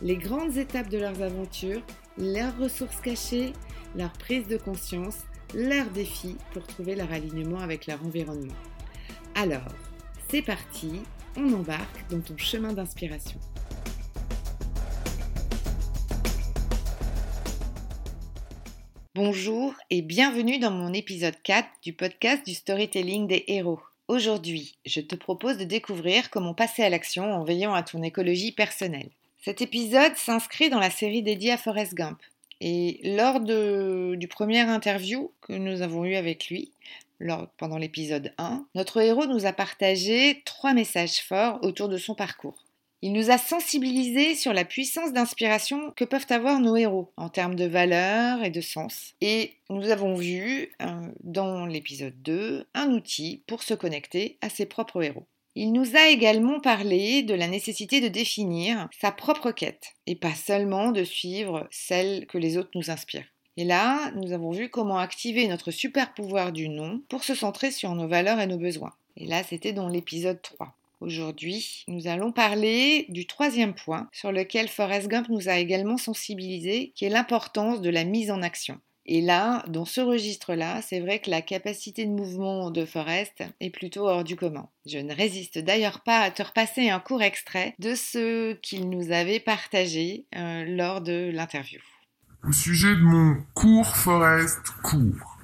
les grandes étapes de leurs aventures, leurs ressources cachées, leur prise de conscience, leurs défis pour trouver leur alignement avec leur environnement. Alors, c'est parti, on embarque dans ton chemin d'inspiration. Bonjour et bienvenue dans mon épisode 4 du podcast du storytelling des héros. Aujourd'hui, je te propose de découvrir comment passer à l'action en veillant à ton écologie personnelle. Cet épisode s'inscrit dans la série dédiée à Forrest Gump. Et lors du premier interview que nous avons eu avec lui, pendant l'épisode 1, notre héros nous a partagé trois messages forts autour de son parcours. Il nous a sensibilisés sur la puissance d'inspiration que peuvent avoir nos héros en termes de valeurs et de sens. Et nous avons vu euh, dans l'épisode 2 un outil pour se connecter à ses propres héros. Il nous a également parlé de la nécessité de définir sa propre quête et pas seulement de suivre celle que les autres nous inspirent. Et là, nous avons vu comment activer notre super pouvoir du non pour se centrer sur nos valeurs et nos besoins. Et là, c'était dans l'épisode 3. Aujourd'hui, nous allons parler du troisième point sur lequel Forrest Gump nous a également sensibilisés, qui est l'importance de la mise en action. Et là, dans ce registre-là, c'est vrai que la capacité de mouvement de Forrest est plutôt hors du commun. Je ne résiste d'ailleurs pas à te repasser un court extrait de ce qu'il nous avait partagé euh, lors de l'interview. Au sujet de mon cours Forrest court.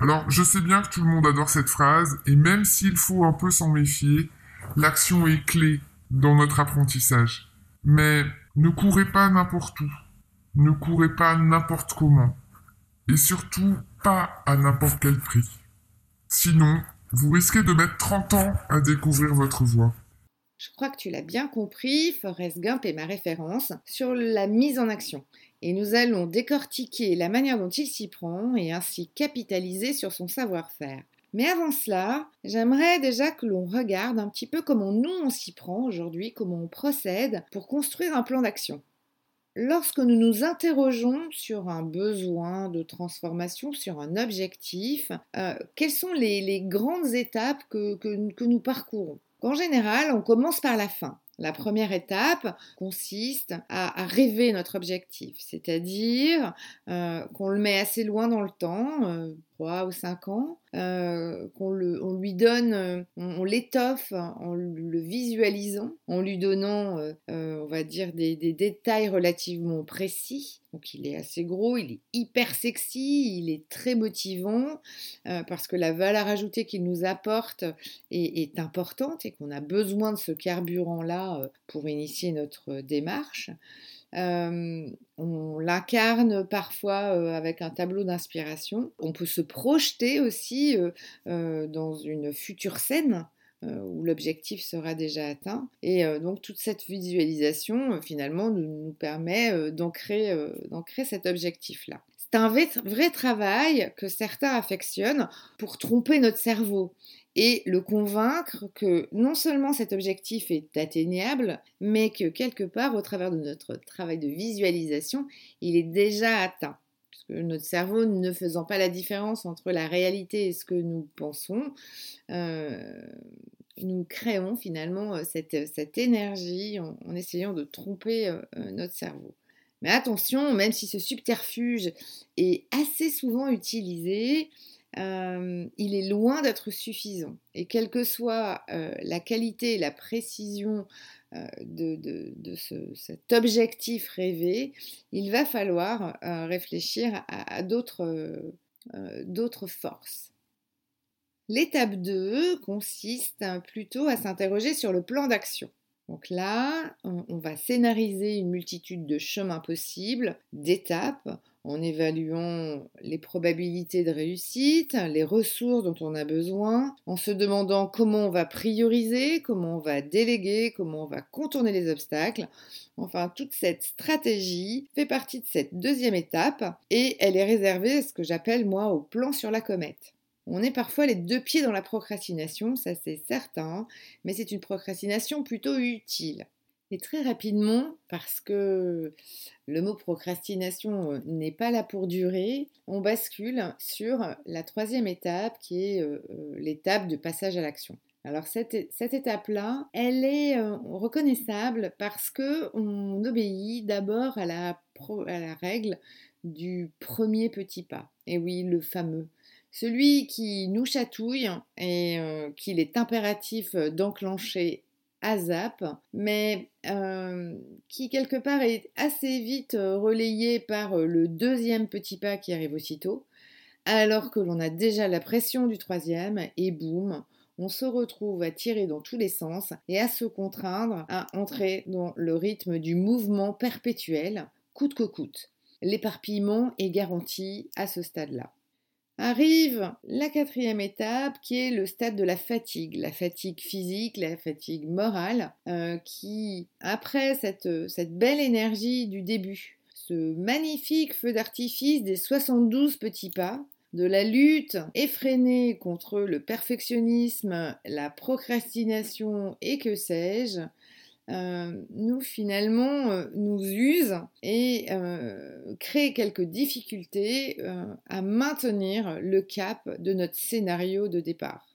Alors, je sais bien que tout le monde adore cette phrase, et même s'il faut un peu s'en méfier, L'action est clé dans notre apprentissage. Mais ne courez pas n'importe où. Ne courez pas n'importe comment. Et surtout, pas à n'importe quel prix. Sinon, vous risquez de mettre 30 ans à découvrir votre voie. Je crois que tu l'as bien compris, Forrest Gump est ma référence sur la mise en action. Et nous allons décortiquer la manière dont il s'y prend et ainsi capitaliser sur son savoir-faire. Mais avant cela, j'aimerais déjà que l'on regarde un petit peu comment nous on s'y prend aujourd'hui, comment on procède pour construire un plan d'action. Lorsque nous nous interrogeons sur un besoin de transformation, sur un objectif, euh, quelles sont les, grandes étapes que, nous parcourons? En général, on commence par la fin. La première étape consiste à, rêver notre objectif, c'est-à-dire euh, qu'on le met assez loin dans le temps, euh, 3 ou 5 ans, euh, qu'on on lui donne, euh, on, l'étoffe en le visualisant, en lui donnant, euh, on va dire, des, détails relativement précis. Donc il est assez gros, il est hyper sexy, il est très motivant, parce que la valeur ajoutée qu'il nous apporte est importante et qu'on a besoin de ce carburant-là pour initier notre démarche. Euh, on l'incarne parfois euh, avec un tableau d'inspiration. On peut se projeter aussi euh, dans une future scène où l'objectif sera déjà atteint. Et donc toute cette visualisation, finalement, nous, permet d'ancrer cet objectif-là. C'est un vrai, travail que certains affectionnent pour tromper notre cerveau et le convaincre que non seulement cet objectif est atteignable, mais que quelque part, au travers de notre travail de visualisation, il est déjà atteint. Parce notre cerveau ne faisant pas la différence entre la réalité et ce que nous pensons, euh, nous créons finalement euh, cette, énergie en, essayant de tromper euh, notre cerveau. Mais attention, même si ce subterfuge est assez souvent utilisé, euh, il est loin d'être suffisant. Et quelle que soit euh, la qualité et la précision euh, de, cet objectif rêvé, il va falloir réfléchir à, d'autres forces. L'étape 2 consiste plutôt à s'interroger sur le plan d'action. Donc là, on va scénariser une multitude de chemins possibles, d'étapes, en évaluant les probabilités de réussite, les ressources dont on a besoin, en se demandant comment on va prioriser, comment on va déléguer, comment on va contourner les obstacles. Enfin, toute cette stratégie fait partie de cette deuxième étape et elle est réservée à ce que j'appelle moi au plan sur la comète. On est parfois les deux pieds dans la procrastination, ça c'est certain, mais c'est une procrastination plutôt utile. Et très rapidement, parce que le mot procrastination euh, n'est pas là pour durer, on bascule sur la troisième étape qui est euh, euh, l'étape de passage à l'action. Alors cette, étape-là, elle est reconnaissable parce que on obéit d'abord à la, à la règle du premier petit pas. Et oui, le fameux. Celui qui nous chatouille et qu'il est impératif d'enclencher ASAP, mais euh, qui quelque part est assez vite euh, relayé par euh, le deuxième petit pas qui arrive aussitôt, alors que l'on a déjà la pression du troisième, et boum, on se retrouve à tirer dans tous les sens et à se contraindre à entrer dans le rythme du mouvement perpétuel, coûte que coûte. L'éparpillement est garanti à ce stade-là. Arrive la quatrième étape qui est le stade de la fatigue, la fatigue physique, la fatigue morale, euh, qui, après cette, belle énergie du début, ce magnifique feu d'artifice des 72 petits pas, de la lutte effrénée contre le perfectionnisme, la procrastination et que sais-je, nous finalement euh, nous use et euh, crée quelques difficultés à maintenir le cap de notre scénario de départ.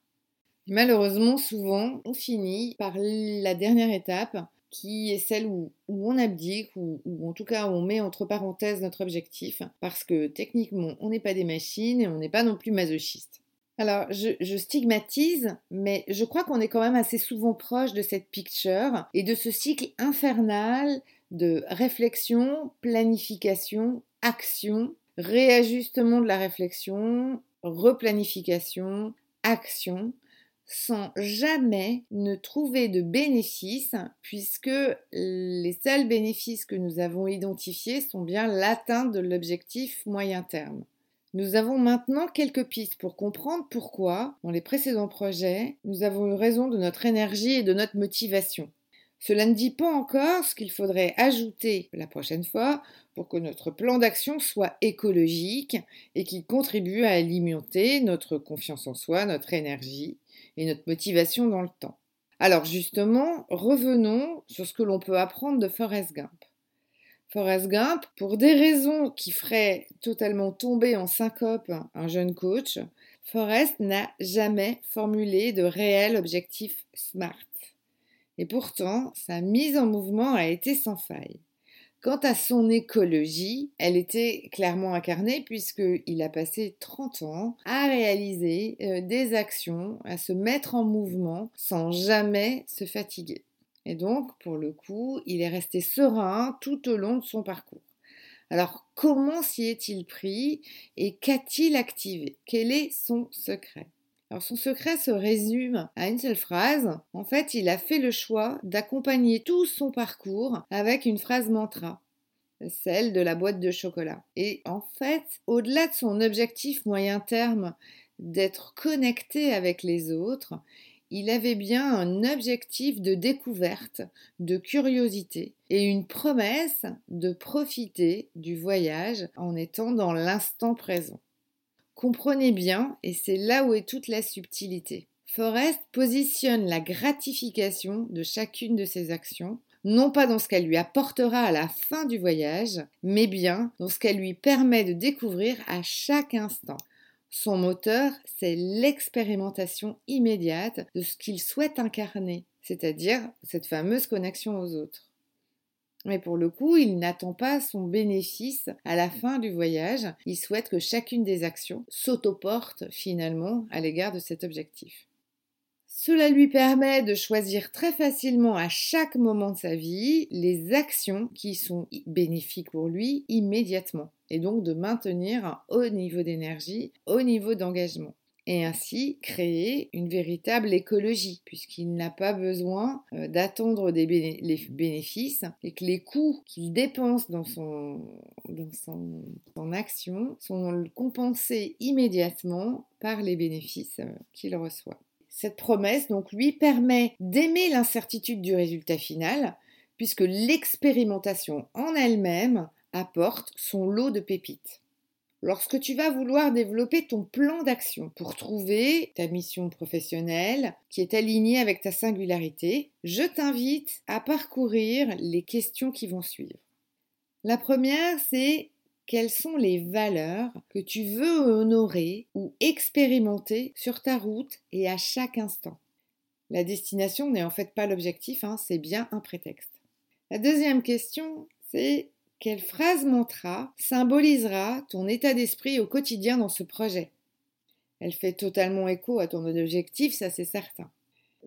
Malheureusement, souvent, on finit par la dernière étape qui est celle où, on abdique, ou, en tout cas on met entre parenthèses notre objectif, parce que techniquement on n'est pas des machines et on n'est pas non plus masochiste. Alors, je, stigmatise, mais je crois qu'on est quand même assez souvent proche de cette picture et de ce cycle infernal de réflexion, planification, action, réajustement de la réflexion, replanification, action, sans jamais ne trouver de bénéfices, puisque les seuls bénéfices que nous avons identifiés sont bien l'atteinte de l'objectif moyen terme. Nous avons maintenant quelques pistes pour comprendre pourquoi, dans les précédents projets, nous avons eu raison de notre énergie et de notre motivation. Cela ne dit pas encore ce qu'il faudrait ajouter la prochaine fois pour que notre plan d'action soit écologique et qu'il contribue à alimenter notre confiance en soi, notre énergie et notre motivation dans le temps. Alors justement, revenons sur ce que l'on peut apprendre de Forrest Gump. Forrest Gump, pour des raisons qui feraient totalement tomber en syncope un jeune coach, Forrest n'a jamais formulé de réel objectif SMART. Et pourtant, sa mise en mouvement a été sans faille. Quant à son écologie, elle était clairement incarnée puisqu'il a passé 30 ans à réaliser euh, des actions, à se mettre en mouvement sans jamais se fatiguer. Et donc, pour le coup, il est resté serein tout au long de son parcours. Alors, comment s'y est-il pris et qu'a-t-il activé? Quel est son secret? Alors son secret se résume à une seule phrase. En fait, il a fait le choix d'accompagner tout son parcours avec une phrase mantra, celle de la boîte de chocolat. Et en fait, au-delà de son objectif moyen terme d'être connecté avec les autres, il avait bien un objectif de découverte, de curiosité et une promesse de profiter du voyage en étant dans l'instant présent. Comprenez bien, et c'est là où est toute la subtilité. Forrest positionne la gratification de chacune de ses actions, non pas dans ce qu'elle lui apportera à la fin du voyage, mais bien dans ce qu'elle lui permet de découvrir à chaque instant. Son moteur, c'est l'expérimentation immédiate de ce qu'il souhaite incarner, c'est-à-dire cette fameuse connexion aux autres. Mais pour le coup, il n'attend pas son bénéfice à la fin du voyage, il souhaite que chacune des actions s'autoporte finalement à l'égard de cet objectif. Cela lui permet de choisir très facilement à chaque moment de sa vie les actions qui sont bénéfiques pour lui immédiatement et donc de maintenir un haut niveau d'énergie, haut niveau d'engagement. et ainsi créer une véritable écologie, puisqu'il n'a pas besoin euh, d'attendre les bénéfices et que les coûts qu'il dépense dans son, dans son, action sont compensés immédiatement par les bénéfices euh, qu'il reçoit. Cette promesse donc lui permet d'aimer l'incertitude du résultat final, puisque l'expérimentation en elle-même apporte son lot de pépites. Lorsque tu vas vouloir développer ton plan d'action pour trouver ta mission professionnelle qui est alignée avec ta singularité, je t'invite à parcourir les questions qui vont suivre. La première, c'est quelles sont les valeurs que tu veux honorer ou expérimenter sur ta route et à chaque instant? La destination n'est en fait pas l'objectif, hein, c'est bien un prétexte. La deuxième question, c'est quelle phrase mantra symbolisera ton état d'esprit au quotidien dans ce projet? Elle fait totalement écho à ton objectif, ça c'est certain.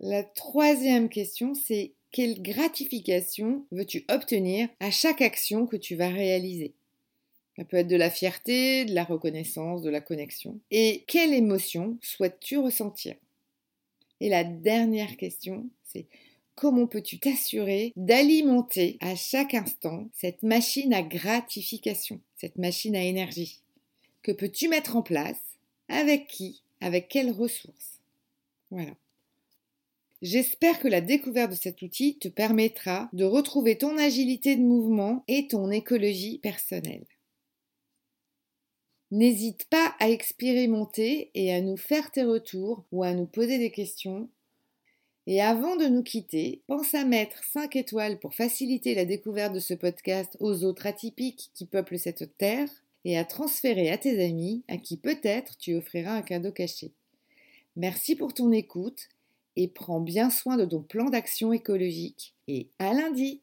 La troisième question, c'est quelle gratification veux-tu obtenir à chaque action que tu vas réaliser? Ça peut être de la fierté, de la reconnaissance, de la connexion. Et quelle émotion souhaites-tu ressentir? Et la dernière question, c'est Comment peux-tu t'assurer d'alimenter à chaque instant cette machine à gratification, cette machine à énergie? Que peux-tu mettre en place? Avec qui? Avec quelles ressources? Voilà. J'espère que la découverte de cet outil te permettra de retrouver ton agilité de mouvement et ton écologie personnelle. N'hésite pas à expérimenter et à nous faire tes retours ou à nous poser des questions et avant de nous quitter, pense à mettre 5 étoiles pour faciliter la découverte de ce podcast aux autres atypiques qui peuplent cette terre et à transférer à tes amis à qui peut-être tu offriras un cadeau caché. Merci pour ton écoute et prends bien soin de ton plan d'action écologique et à lundi